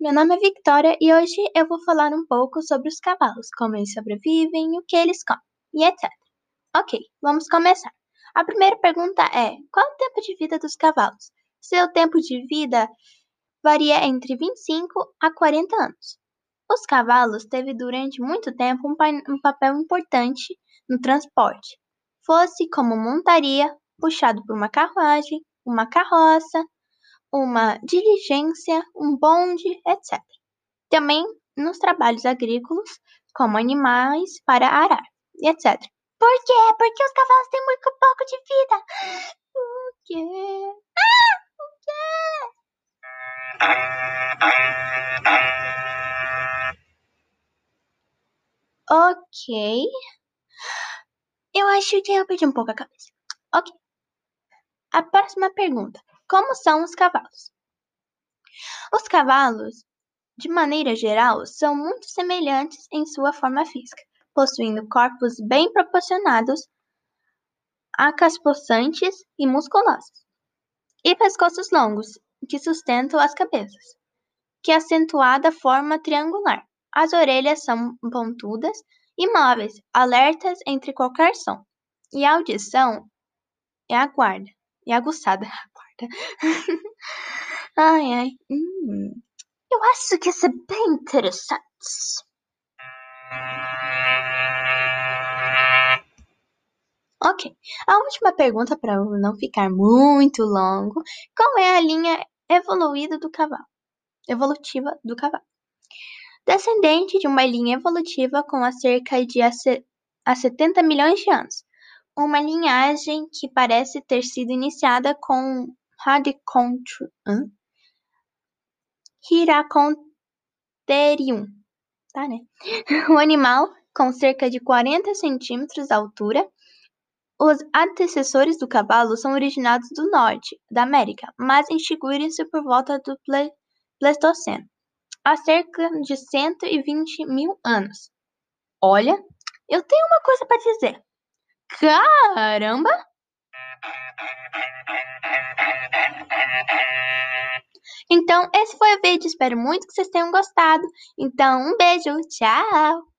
meu nome é Victoria e hoje eu vou falar um pouco sobre os cavalos, como eles sobrevivem, o que eles comem e etc. Ok, vamos começar. A primeira pergunta é: qual é o tempo de vida dos cavalos? Seu tempo de vida varia entre 25 a 40 anos. Os cavalos teve durante muito tempo um, um papel importante no transporte, fosse como montaria, puxado por uma carruagem, uma carroça, uma diligência, um bonde, etc. Também nos trabalhos agrícolas, como animais para arar, etc. Por quê? Porque os cavalos têm muito pouco de vida. Por quê? Ah, por quê? Ok. Eu acho que eu perdi um pouco a cabeça. Ok. A próxima pergunta. Como são os cavalos? Os cavalos, de maneira geral, são muito semelhantes em sua forma física, possuindo corpos bem proporcionados, acas possantes e musculosos, e pescoços longos, que sustentam as cabeças, que acentuada forma triangular. As orelhas são pontudas e móveis, alertas entre qualquer som, e a audição é aguarda, e aguçada. ai, ai. Hum. Eu acho que isso é bem interessante. Ok. A última pergunta, para não ficar muito longo: qual é a linha evoluída do cavalo? Evolutiva do cavalo. Descendente de uma linha evolutiva com a cerca de a 70 milhões de anos. Uma linhagem que parece ter sido iniciada com Hyracontherium, tá, né? O animal com cerca de 40 centímetros de altura. Os antecessores do cavalo são originados do norte da América, mas extinguiram-se por volta do Pleistoceno, há cerca de 120 mil anos. Olha, eu tenho uma coisa para dizer. Caramba! Então, esse foi o vídeo. Espero muito que vocês tenham gostado. Então, um beijo. Tchau!